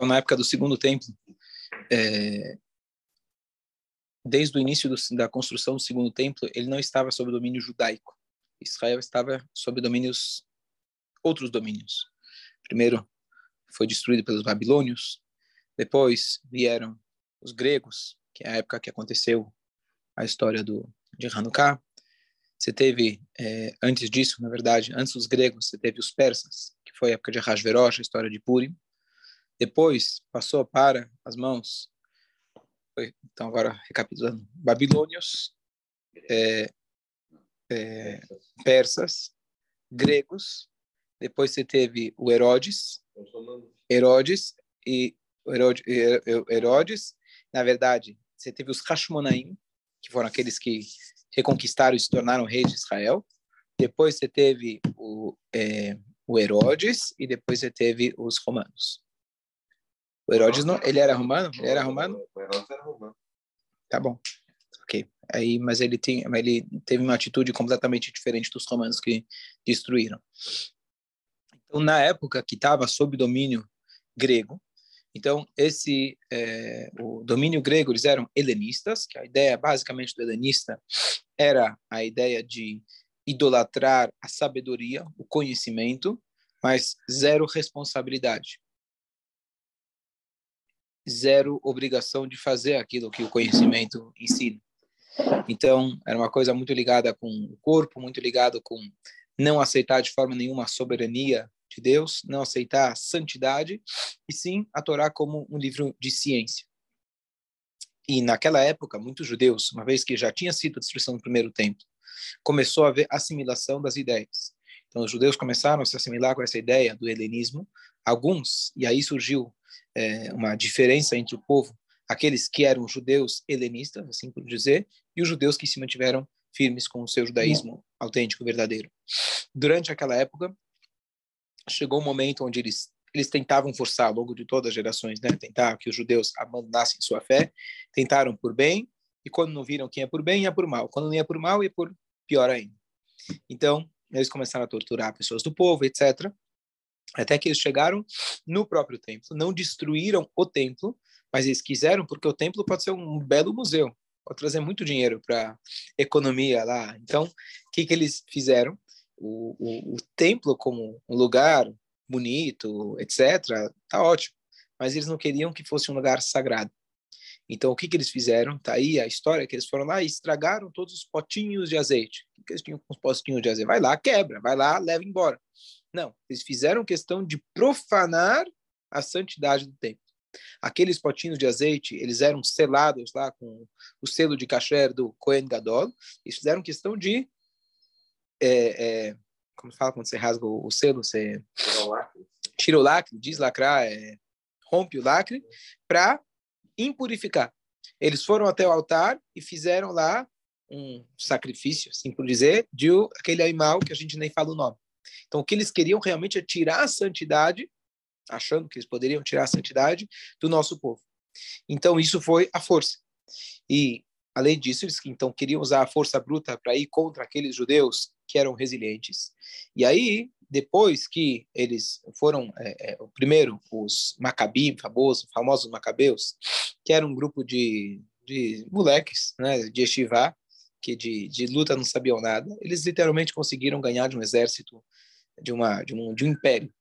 Então, na época do segundo templo, é, desde o início do, da construção do segundo templo, ele não estava sob domínio judaico. Israel estava sob domínios outros domínios. Primeiro foi destruído pelos babilônios, depois vieram os gregos, que é a época que aconteceu a história do de Hanukkah. Você teve é, antes disso, na verdade, antes dos gregos, você teve os persas, que foi a época de Hashverosh, a história de Purim. Depois passou para as mãos então, agora recapitulando: Babilônios, é, é, persas, gregos, depois você teve o Herodes, Herodes e Herodes, Herodes, na verdade, você teve os Hashmonaim, que foram aqueles que reconquistaram e se tornaram reis de Israel. Depois você teve o, é, o Herodes e depois você teve os romanos. O Herodes não, ele era romano? Ele era romano? O Herodes era romano. Tá bom. Ok. Aí, mas ele tem, ele teve uma atitude completamente diferente dos romanos que destruíram. Então, na época que estava sob domínio grego, então esse é, o domínio grego eles eram helenistas, que a ideia basicamente do helenista era a ideia de idolatrar a sabedoria, o conhecimento, mas zero responsabilidade zero obrigação de fazer aquilo que o conhecimento ensina. Então, era uma coisa muito ligada com o corpo, muito ligado com não aceitar de forma nenhuma a soberania de Deus, não aceitar a santidade, e sim a Torá como um livro de ciência. E naquela época, muitos judeus, uma vez que já tinha sido a destruição do primeiro templo, começou a haver assimilação das ideias. Então, os judeus começaram a se assimilar com essa ideia do helenismo, alguns, e aí surgiu é, uma diferença entre o povo, aqueles que eram judeus helenistas, assim por dizer, e os judeus que se mantiveram firmes com o seu judaísmo autêntico, verdadeiro. Durante aquela época, chegou um momento onde eles eles tentavam forçar ao longo de todas as gerações, né, tentar que os judeus abandonassem sua fé, tentaram por bem, e quando não viram quem é por bem, ia por mal. Quando não ia por mal, ia por pior ainda. Então, eles começaram a torturar pessoas do povo, etc. Até que eles chegaram no próprio templo, não destruíram o templo, mas eles quiseram, porque o templo pode ser um belo museu, pode trazer muito dinheiro para economia lá. Então, o que, que eles fizeram? O, o, o templo como um lugar bonito, etc., tá ótimo, mas eles não queriam que fosse um lugar sagrado. Então, o que, que eles fizeram? Tá aí a história que eles foram lá e estragaram todos os potinhos de azeite. O que, que eles tinham com os potinhos de azeite? Vai lá, quebra, vai lá, leva embora. Não, eles fizeram questão de profanar a santidade do templo. Aqueles potinhos de azeite, eles eram selados lá com o selo de kasher do Kohen Gadol. Eles fizeram questão de é, é, como fala quando você rasga o selo, você tira o lacre, deslacrar, é, rompe o lacre, para impurificar. Eles foram até o altar e fizeram lá um sacrifício, assim por dizer, de aquele animal que a gente nem fala o nome. Então, o que eles queriam realmente é tirar a santidade, achando que eles poderiam tirar a santidade do nosso povo. Então, isso foi a força. E, além disso, eles então queriam usar a força bruta para ir contra aqueles judeus que eram resilientes. E aí, depois que eles foram, é, é, o primeiro, os Macabim, famosos, famosos Macabeus, que era um grupo de, de moleques, né, de Estivá, que de, de luta não sabiam nada, eles literalmente conseguiram ganhar de um exército, de, uma, de, um, de um império,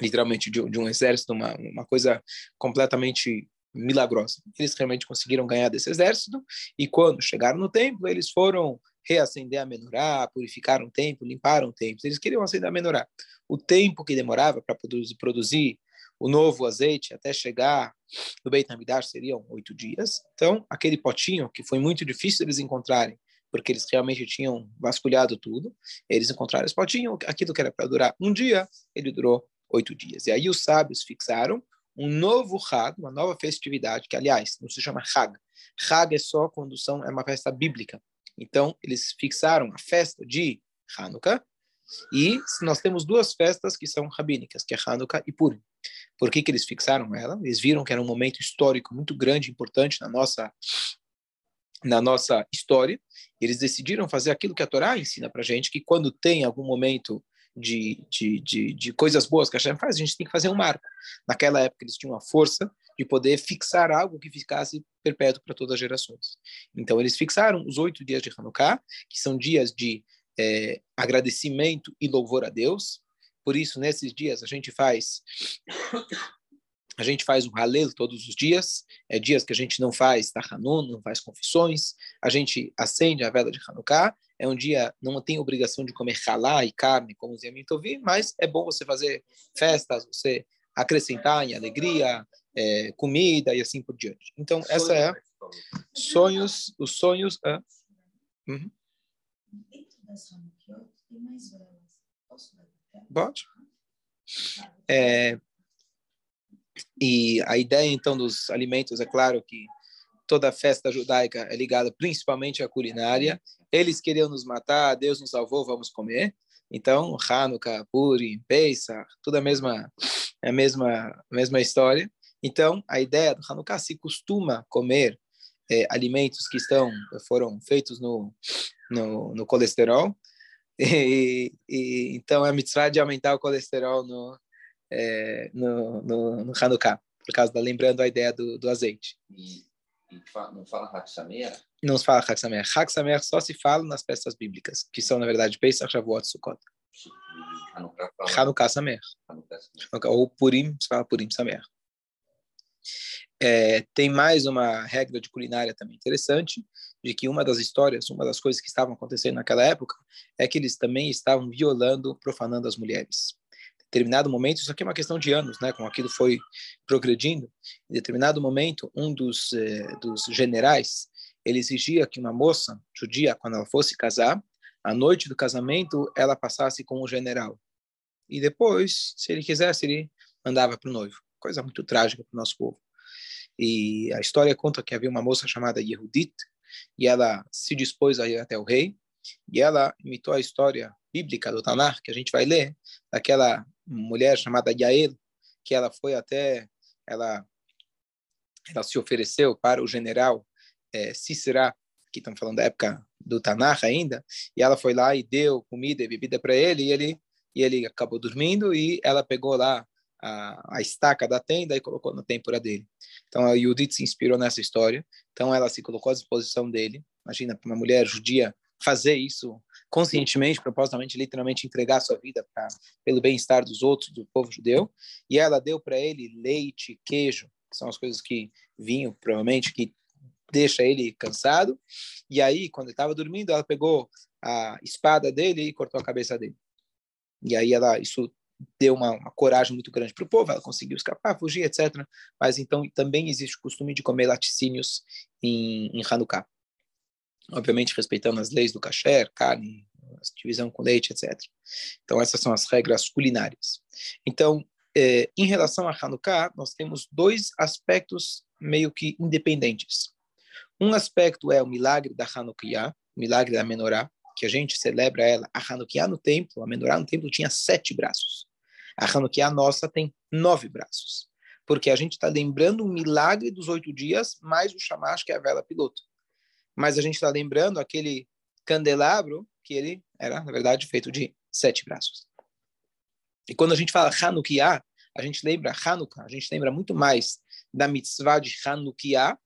literalmente de, de um exército, uma, uma coisa completamente milagrosa. Eles realmente conseguiram ganhar desse exército, e quando chegaram no templo, eles foram reacender a menorá, purificaram o templo, limparam o templo. Eles queriam acender a menorá. O tempo que demorava para produzir, produzir o novo azeite até chegar no Beit HaMikdash seriam oito dias. Então, aquele potinho que foi muito difícil eles encontrarem, porque eles realmente tinham vasculhado tudo, eles encontraram esse potinho, aquilo que era para durar um dia, ele durou oito dias. E aí os sábios fixaram um novo Hag, uma nova festividade, que aliás não se chama Hag. Hag é só quando são, é uma festa bíblica. Então, eles fixaram a festa de Hanukkah, e nós temos duas festas que são rabínicas, que é Hanukkah e Purim. Por que, que eles fixaram ela? Eles viram que era um momento histórico muito grande, importante na nossa na nossa história. Eles decidiram fazer aquilo que a Torá ensina para gente, que quando tem algum momento de, de, de, de coisas boas que a Hashem faz, a gente tem que fazer um marco. Naquela época eles tinham a força de poder fixar algo que ficasse perpétuo para todas as gerações. Então eles fixaram os oito dias de Hanukkah, que são dias de é, agradecimento e louvor a Deus. Por isso, nesses dias a gente faz a gente faz um halel todos os dias, é dias que a gente não faz tahanun, não faz confissões, a gente acende a vela de Hanukkah, é um dia, não tem obrigação de comer halá e carne, como os Yamintovim, mas é bom você fazer festas, você acrescentar em alegria, é, comida e assim por diante. Então, essa é sonhos, os sonhos... Ah, uhum. Pode. É, e a ideia, então, dos alimentos, é claro que toda festa judaica é ligada principalmente à culinária. Eles queriam nos matar, Deus nos salvou, vamos comer. Então, Hanukkah, Purim, Pesach, tudo a mesma, a mesma, a mesma história. Então, a ideia do Hanukkah se costuma comer é, alimentos que estão foram feitos no, no, no colesterol. E, e, então, é a mitzvah de aumentar o colesterol no, é, no, no, no Hanukkah, por causa da lembrando a ideia do, do azeite. E, e não fala Haksamer? Não se fala Haksamer. Haksamer só se fala nas peças bíblicas, que são, na verdade, Pesach, Shavuot, Sukkot. Hanukkah Samer. Ou Purim, se fala Purim Samer. É, tem mais uma regra de culinária também interessante, de que uma das histórias, uma das coisas que estavam acontecendo naquela época, é que eles também estavam violando, profanando as mulheres determinado momento, isso aqui é uma questão de anos, né, como aquilo foi progredindo, em determinado momento, um dos, eh, dos generais, ele exigia que uma moça judia, quando ela fosse casar, a noite do casamento, ela passasse com o general. E depois, se ele quisesse, ele mandava para o noivo. Coisa muito trágica para o nosso povo. E a história conta que havia uma moça chamada Yehudit, e ela se dispôs a ir até o rei, e ela imitou a história bíblica do Tanar, que a gente vai ler, daquela mulher chamada Yael, que ela foi até, ela, ela se ofereceu para o general é, que estamos falando da época do Tanar ainda, e ela foi lá e deu comida e bebida para ele, e ele, e ele acabou dormindo, e ela pegou lá a, a, estaca da tenda e colocou na têmpora dele. Então a Judith se inspirou nessa história, então ela se colocou à disposição dele. Imagina, para uma mulher judia fazer isso conscientemente, propositalmente, literalmente entregar sua vida pra, pelo bem-estar dos outros, do povo judeu. E ela deu para ele leite, queijo, que são as coisas que vinham, provavelmente, que deixa ele cansado. E aí, quando ele estava dormindo, ela pegou a espada dele e cortou a cabeça dele. E aí ela, isso deu uma, uma coragem muito grande para o povo, ela conseguiu escapar, fugir, etc. Mas então também existe o costume de comer laticínios em, em Hanukkah obviamente respeitando as leis do kasher, carne, divisão com leite, etc. Então, essas são as regras culinárias. Então, eh, em relação a Hanukkah, nós temos dois aspectos meio que independentes. Um aspecto é o milagre da Hanukkah, o milagre da menorá, que a gente celebra ela. A Hanukkah no templo, a menorá no templo tinha sete braços. A Hanukkah nossa tem nove braços. Porque a gente está lembrando o milagre dos oito dias, mais o chamash, que é a vela piloto mas a gente está lembrando aquele candelabro que ele era, na verdade, feito de sete braços. E quando a gente fala Hanukkah, a gente lembra Hanukkah, a gente lembra muito mais da mitzvah de Hanukkah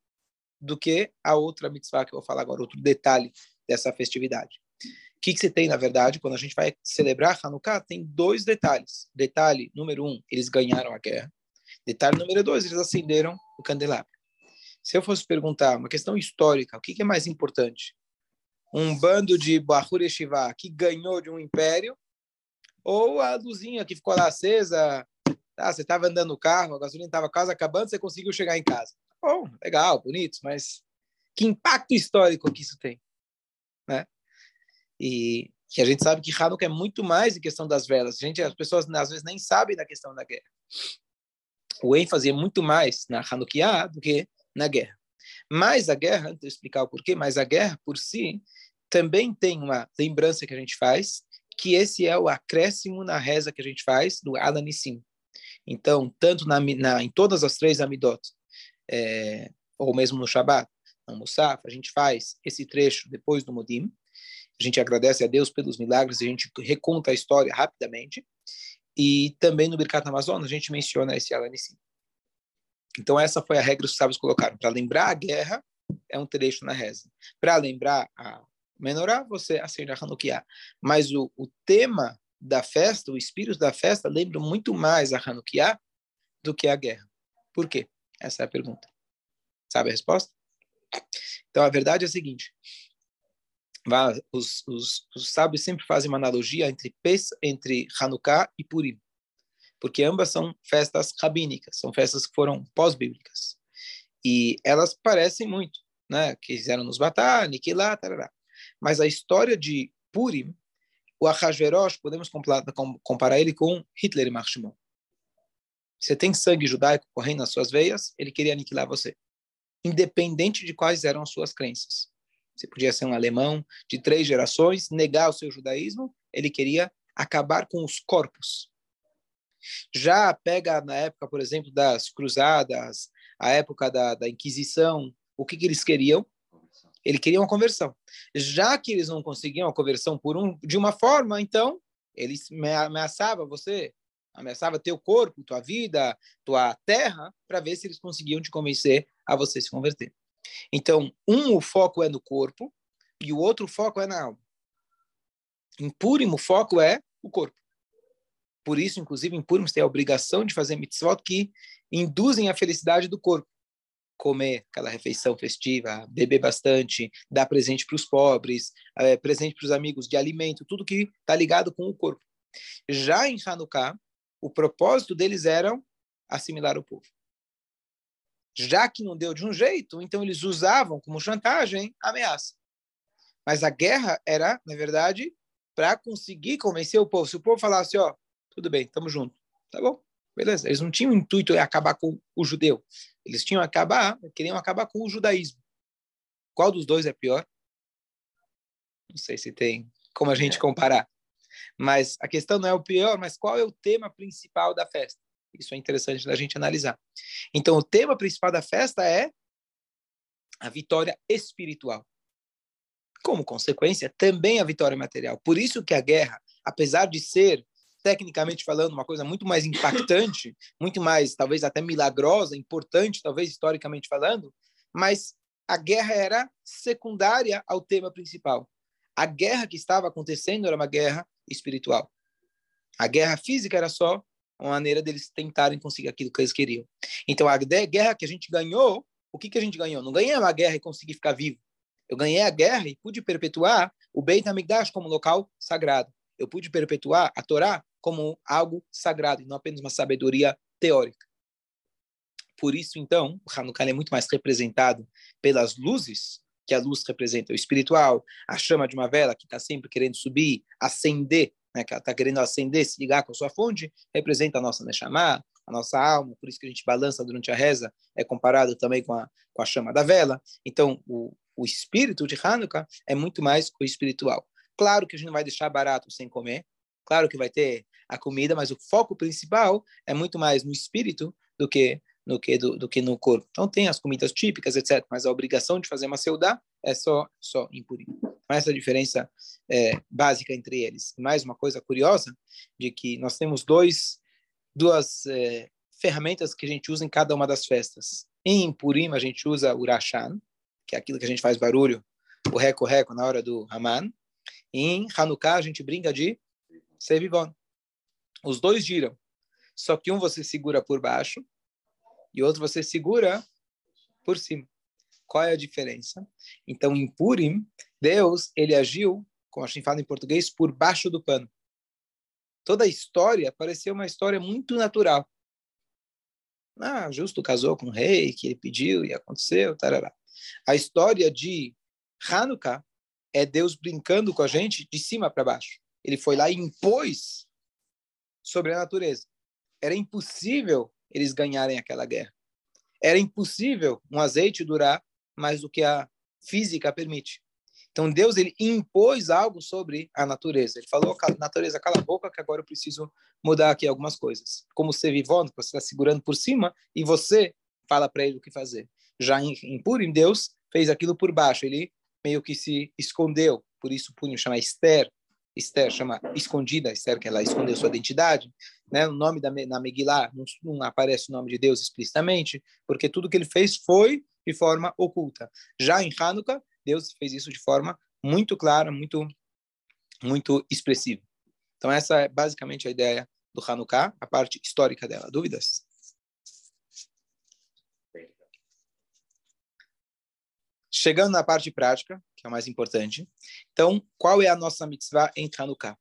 do que a outra mitzvah que eu vou falar agora, outro detalhe dessa festividade. O que, que você tem, na verdade, quando a gente vai celebrar Hanukkah? Tem dois detalhes. Detalhe número um, eles ganharam a guerra. Detalhe número dois, eles acenderam o candelabro. Se eu fosse perguntar uma questão histórica, o que, é mais importante? Um bando de Bahur Yeshiva que ganhou de um império ou a luzinha que ficou lá acesa? Tá, você estava andando no carro, a gasolina estava quase acabando, você conseguiu chegar em casa. Bom, legal, bonito, mas que impacto histórico que isso tem, né? E que a gente sabe que Hanukkah é muito mais em questão das velas. A gente, as pessoas às vezes nem sabem da questão da guerra. O ênfase é muito mais na Hanukkah do que na guerra. Mas a guerra, antes de explicar o porquê, mas a guerra por si também tem uma lembrança que a gente faz, que esse é o acréscimo na reza que a gente faz do Alanissim. Então, tanto na, na, em todas as três Amidot, é, ou mesmo no Shabat, no Musaf, a gente faz esse trecho depois do Modim, a gente agradece a Deus pelos milagres, a gente reconta a história rapidamente. E também no Birkat Amazonas a gente menciona esse Alanissim. Então essa foi a regra que os sábios colocaram. Para lembrar a guerra, é um trecho na reza. Para lembrar a menorá, você acende a Hanukkah. Mas o, o tema da festa, o espírito da festa, lembra muito mais a Hanukkah do que a guerra. Por quê? Essa é a pergunta. Sabe a resposta? Então, a verdade é a seguinte. Os, os, os sábios sempre fazem uma analogia entre, entre Hanukkah e Purim, porque ambas são festas rabínicas, são festas que foram pós-bíblicas. E elas parecem muito, né? Quiseram nos matar, aniquilar, tarará. Mas a história de Purim, o Ahasverosh, podemos comparar ele com Hitler e Mark Você tem sangue judaico correndo nas suas veias, ele queria aniquilar você independente de quais eram as suas crenças. Você podia ser um alemão de três gerações, negar o seu judaísmo, ele queria acabar com os corpos. Já pega na época, por exemplo, das cruzadas, a época da, da Inquisição, o que, que eles queriam? Ele queria uma conversão. Já que eles não conseguiam a conversão por um, de uma forma, então eles ameaçavam você, ameaçava teu corpo, tua vida, tua terra, para ver se eles conseguiam te convencer a você se converter. Então, um, o foco é no corpo e o outro foco é na alma. Em Purim, o foco é o corpo. Por isso, inclusive, em Purim, você tem a obrigação de fazer mitzvot que induzem a felicidade do corpo. Comer aquela refeição festiva, beber bastante, dar presente para os pobres, é, presente para os amigos de alimento, tudo que está ligado com o corpo. Já em Hanukkah, o propósito deles era assimilar o povo. Já que não deu de um jeito, então eles usavam como chantagem ameaça. Mas a guerra era, na verdade, para conseguir convencer o povo. Se o povo falasse, ó, tudo bem, estamos juntos, tá bom, beleza. Eles não tinham o intuito de acabar com o judeu. Eles tinham acabar, queriam acabar com o judaísmo. Qual dos dois é pior? Não sei se tem como a gente é. comparar. Mas a questão não é o pior, mas qual é o tema principal da festa? Isso é interessante da gente analisar. Então, o tema principal da festa é a vitória espiritual. Como consequência, também a vitória material. Por isso que a guerra, apesar de ser tecnicamente falando, uma coisa muito mais impactante, muito mais, talvez até milagrosa, importante, talvez historicamente falando, mas a guerra era secundária ao tema principal. A guerra que estava acontecendo era uma guerra espiritual. A guerra física era só uma maneira deles tentarem conseguir aquilo que eles queriam. Então, a guerra que a gente ganhou, o que, que a gente ganhou? Não ganhei uma guerra e consegui ficar vivo. Eu ganhei a guerra e pude perpetuar o Beit HaMikdash como local sagrado. Eu pude perpetuar a Torá como algo sagrado, e não apenas uma sabedoria teórica. Por isso, então, o Hanukkah é muito mais representado pelas luzes que a luz representa o espiritual, a chama de uma vela que está sempre querendo subir, acender, né, que ela está querendo acender, se ligar com a sua fonte, representa a nossa Neshama, a nossa alma, por isso que a gente balança durante a reza, é comparado também com a, com a chama da vela. Então, o, o espírito de Hanukkah é muito mais o espiritual. Claro que a gente não vai deixar barato sem comer, claro que vai ter a comida, mas o foco principal é muito mais no espírito do que do que, do, do, que no corpo. Então tem as comidas típicas, etc. Mas a obrigação de fazer uma seudá é só, só em Purim. Então, essa é a diferença é, básica entre eles. Mais uma coisa curiosa, de que nós temos dois, duas é, ferramentas que a gente usa em cada uma das festas. Em Purim a gente usa o que é aquilo que a gente faz barulho, o reco-reco na hora do Haman. em Hanukkah a gente brinca de Sevivon. Os dois giram. Só que um você segura por baixo e outro você segura por cima. Qual é a diferença? Então, em Purim, Deus ele agiu, como a gente fala em português, por baixo do pano. Toda a história pareceu uma história muito natural. Ah, justo casou com o rei, que ele pediu e aconteceu, tarará. A história de Hanukkah é Deus brincando com a gente de cima para baixo. Ele foi lá e impôs sobre a natureza. Era impossível eles ganharem aquela guerra. Era impossível um azeite durar mais do que a física permite. Então Deus ele impôs algo sobre a natureza. Ele falou: natureza, cala a boca, que agora eu preciso mudar aqui algumas coisas. Como você vivendo, você está segurando por cima e você fala para ele o que fazer. Já em, em Purim, Deus fez aquilo por baixo. Ele meio que se escondeu por isso punho chama Esther, Esther chama escondida, Esther que ela escondeu sua identidade, né? O nome da na não, não, aparece o nome de Deus explicitamente, porque tudo que ele fez foi de forma oculta. Já em Hanukkah, Deus fez isso de forma muito clara, muito muito expressiva. Então essa é basicamente a ideia do Hanukkah, a parte histórica dela. Dúvidas? Chegando na parte prática, é o mais importante. Então, qual é a nossa mitzvah em Hanukkah?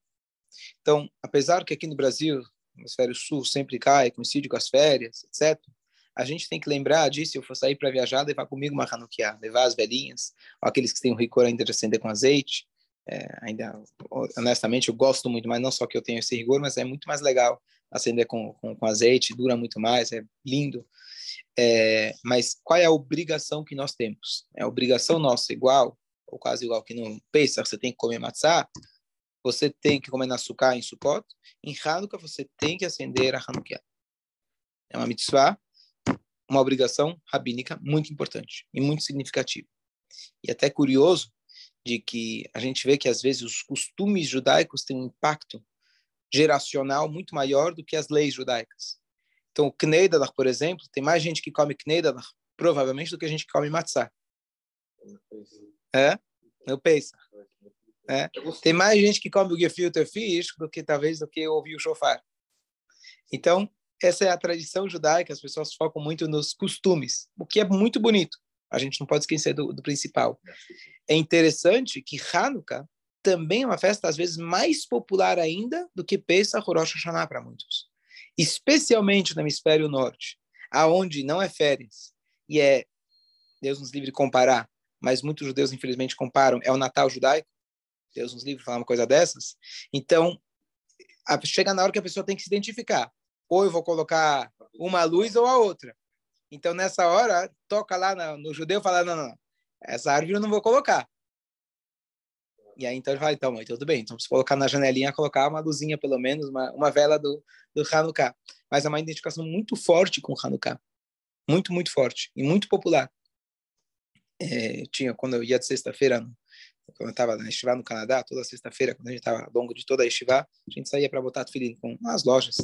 Então, apesar que aqui no Brasil, no hemisfério sul, sempre cai, coincide com as férias, etc., a gente tem que lembrar disso, se eu for sair para viajar, levar comigo uma Hanukkah, levar as velhinhas, aqueles que têm o rigor ainda de acender com azeite. É, ainda, honestamente, eu gosto muito, mas não só que eu tenho esse rigor, mas é muito mais legal acender com, com, com azeite, dura muito mais, é lindo. É, mas qual é a obrigação que nós temos? É a obrigação nossa igual, ou quase igual que no Pesach, você tem que comer matzah, você tem que comer açúcar em Sukkot, em Hanukkah você tem que acender a Hanukkah. É uma mitzvah, uma obrigação rabínica muito importante e muito significativa. E até curioso de que a gente vê que às vezes os costumes judaicos têm um impacto geracional muito maior do que as leis judaicas. Então, o Kneidalach, por exemplo, tem mais gente que come Kneidalach, provavelmente, do que a gente que come matzah. É? No Pesach. É? Tem mais gente que come o gefilte fish do que, talvez, do que ouvir o shofar. Então, essa é a tradição judaica, as pessoas focam muito nos costumes, o que é muito bonito. A gente não pode esquecer do, do principal. É interessante que Hanukkah também é uma festa, às vezes, mais popular ainda do que Pesach ou Rosh Hashanah para muitos especialmente no hemisfério norte, aonde não é férias e é Deus nos livre comparar, mas muitos judeus infelizmente comparam, é o Natal judaico. Deus nos livre falar uma coisa dessas. Então, a, chega na hora que a pessoa tem que se identificar. Ou eu vou colocar uma luz ou a outra. Então, nessa hora, toca lá no, no judeu e fala: não, não, essa árvore eu não vou colocar. E aí então ele fala, então, mãe, tudo bem. Então, se colocar na janelinha, colocar uma luzinha, pelo menos, uma, uma vela do, do Hanukkah. Mas é uma identificação muito forte com o Hanukkah. Muito, muito forte. E muito popular. É, tinha, quando eu ia de sexta-feira, quando eu estava na Estivá no Canadá, toda sexta-feira, quando a gente estava longo de toda a Estivá, a gente saía para botar filho com as lojas.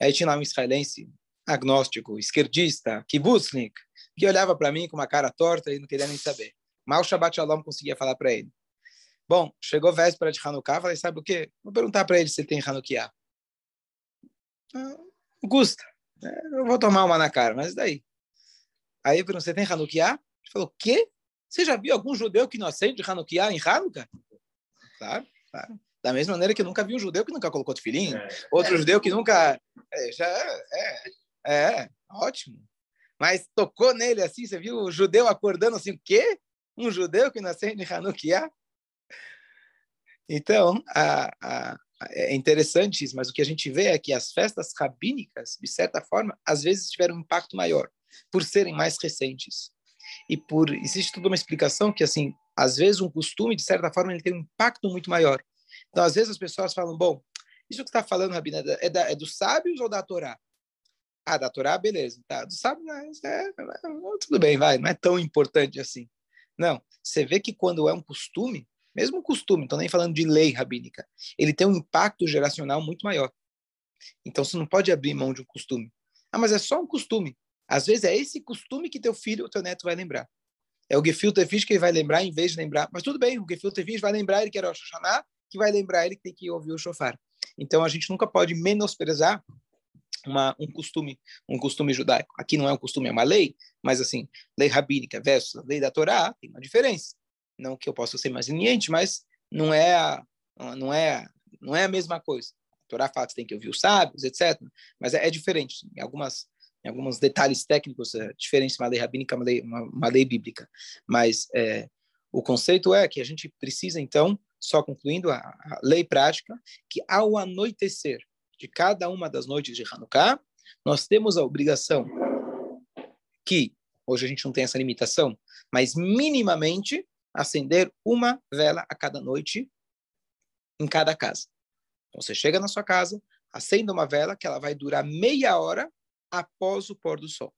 Aí tinha lá um israelense, agnóstico, esquerdista, kibutznik, que olhava para mim com uma cara torta e não queria nem saber. Mal Shabbat Shalom conseguia falar para ele. Bom, chegou véspera de Hanukkah, falei, sabe o quê? Vou perguntar para ele se tem Hanukkah. Ah, Gusta, né? eu vou tomar uma na cara, mas daí? Aí eu perguntei, tem Hanukkah? Ele falou, o quê? Você já viu algum judeu que não acende Hanukkah em Hanukkah? Claro, claro. Da mesma maneira que eu nunca vi um judeu que nunca colocou tefilim. É. Outro judeu que nunca... É, já é, é, é, ótimo. Mas tocou nele assim, você viu o judeu acordando assim, o quê? Um judeu que não acende Hanukkah? Então, a, a, é interessante isso, mas o que a gente vê é que as festas rabínicas, de certa forma, às vezes tiveram um impacto maior, por serem mais recentes. E por existe toda uma explicação que, assim, às vezes um costume, de certa forma, ele tem um impacto muito maior. Então, às vezes as pessoas falam, bom, isso que está falando, Rabina, é, da, é dos sábios ou da Torá? Ah, da Torá, beleza. Tá, do sábio, é, é, tudo bem, vai, não é tão importante assim. Não, você vê que quando é um costume, mesmo costume, estou nem falando de lei rabínica, ele tem um impacto geracional muito maior. Então você não pode abrir mão de um costume. Ah, mas é só um costume. Às vezes é esse costume que teu filho ou teu neto vai lembrar. É o gefilte fish que ele vai lembrar em vez de lembrar. Mas tudo bem, o gefilte fish vai lembrar ele que era o Shoshaná, que vai lembrar ele que tem que ouvir o shofar. Então a gente nunca pode menosprezar uma, um costume, um costume judaico. Aqui não é um costume, é uma lei, mas assim, lei rabínica versus lei da Torá tem uma diferença. Não que eu possa ser mais leniente, mas não é a, não é, não é a mesma coisa. A Torá fala que tem que ouvir os sábios, etc. Mas é, é diferente. Em algumas em alguns detalhes técnicos, é diferente uma lei rabínica, uma lei, uma, uma lei bíblica. Mas é, o conceito é que a gente precisa, então, só concluindo a, a, lei prática, que ao anoitecer de cada uma das noites de Hanukkah, nós temos a obrigação que, hoje a gente não tem essa limitação, mas minimamente acender uma vela a cada noite em cada casa. Então, você chega na sua casa, acenda uma vela que ela vai durar meia hora após o pôr do sol.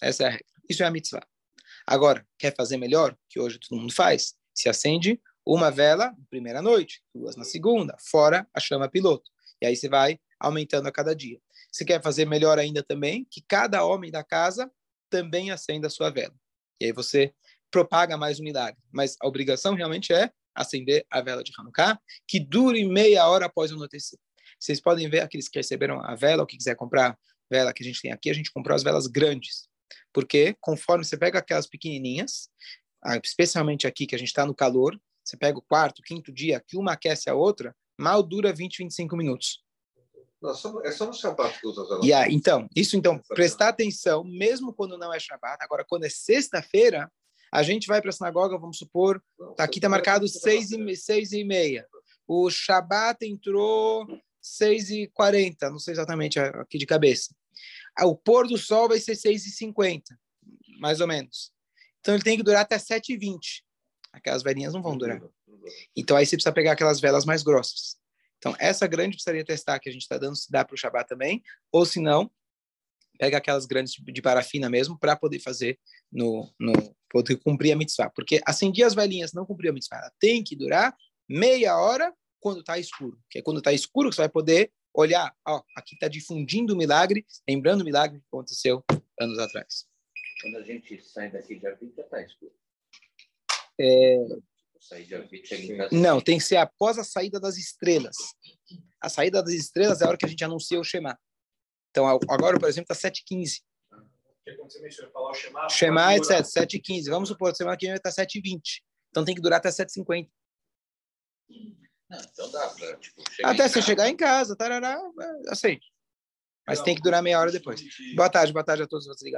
Essa é a regra. Isso é a mitzvah. Agora, quer fazer melhor, que hoje todo mundo faz? Se acende Uma vela na primeira noite, duas na segunda, fora a chama piloto. E aí você vai aumentando a cada dia. Se quer fazer melhor ainda também, que cada homem da casa também acenda a sua vela. E aí você propaga mais o milagre. Mas a obrigação realmente é acender a vela de Hanukkah, que dure meia hora após o anoitecer. Vocês podem ver aqueles que receberam a vela, ou que quiser comprar vela que a gente tem aqui, a gente comprou as velas grandes. Porque conforme você pega aquelas pequenininhas, especialmente aqui que a gente está no calor, você pega o quarto, quinto dia, que uma aquece a outra, mal dura 20, 25 minutos. Não, é só no Shabbat que usa as velas. Yeah, então, isso então, prestar atenção, mesmo quando não é Shabbat. Agora, quando é sexta-feira, a gente vai para a sinagoga, vamos supor, tá, aqui está marcado seis e, seis e meia. O Shabat entrou seis e quarenta, não sei exatamente aqui de cabeça. Ah, o pôr do sol vai ser seis e cinquenta, mais ou menos. Então ele tem que durar até sete e vinte. Aquelas velhinhas não vão durar. Então aí você precisa pegar aquelas velas mais grossas. Então essa grande precisaria testar que a gente está dando se dá para o Shabat também, ou se não, pega aquelas grandes de parafina mesmo para poder fazer no, no poder cumprir a mitzvah. Porque acendia as velhinhas, não cumprir a mitzvah. Ela tem que durar meia hora quando está escuro. Que é quando está escuro que você vai poder olhar, ó, aqui está difundindo o milagre, lembrando o milagre que aconteceu anos atrás. Quando a gente sai daqui de Arvit, já está escuro. É... Sair de chega em casa. Não, tem que ser após a saída das estrelas. A saída das estrelas é a hora que a gente anuncia o Shema. Então, agora, por exemplo, está 7h15. Que quando você menciona falar o Shema, Shema, durar. etc. 7h15. Vamos supor, semana que vem vai estar 7h20. Então tem que durar até 7h50. Não, então dá para tipo, Até você chegar em casa, tarará, assim. Mas tem que durar meia hora depois. Boa tarde, boa tarde a todos vocês ligados.